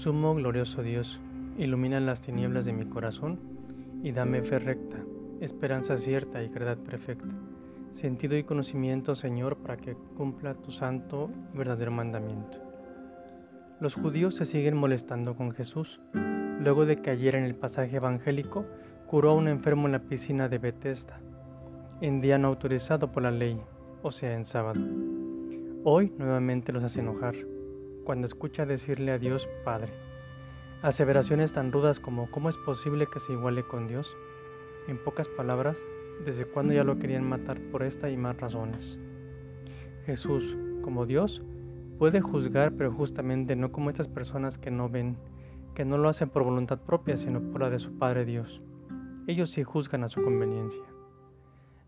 Sumo glorioso Dios, ilumina las tinieblas de mi corazón y dame fe recta, esperanza cierta y verdad perfecta, sentido y conocimiento, Señor, para que cumpla tu santo y verdadero mandamiento. Los judíos se siguen molestando con Jesús, luego de que ayer en el pasaje evangélico curó a un enfermo en la piscina de Bethesda, en día no autorizado por la ley, o sea, en sábado. Hoy nuevamente los hace enojar cuando escucha decirle a Dios Padre. Aseveraciones tan rudas como ¿cómo es posible que se iguale con Dios? En pocas palabras, desde cuándo ya lo querían matar por esta y más razones. Jesús, como Dios, puede juzgar, pero justamente no como estas personas que no ven, que no lo hacen por voluntad propia, sino por la de su Padre Dios. Ellos sí juzgan a su conveniencia.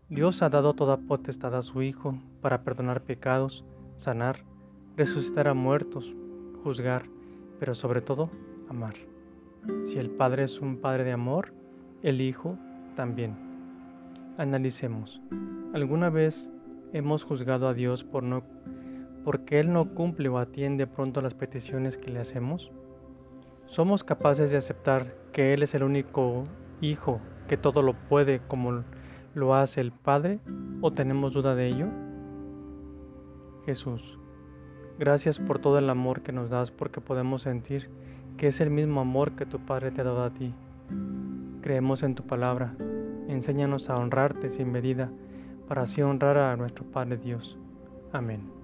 Dios ha dado toda potestad a su Hijo para perdonar pecados, sanar, resucitar a muertos, juzgar, pero sobre todo amar. Si el Padre es un Padre de amor, el Hijo también. Analicemos. ¿Alguna vez hemos juzgado a Dios por no porque Él no cumple o atiende pronto las peticiones que le hacemos? ¿Somos capaces de aceptar que Él es el único Hijo que todo lo puede como lo hace el Padre o tenemos duda de ello? Jesús, Gracias por todo el amor que nos das porque podemos sentir que es el mismo amor que tu Padre te ha dado a ti. Creemos en tu palabra. Enséñanos a honrarte sin medida para así honrar a nuestro Padre Dios. Amén.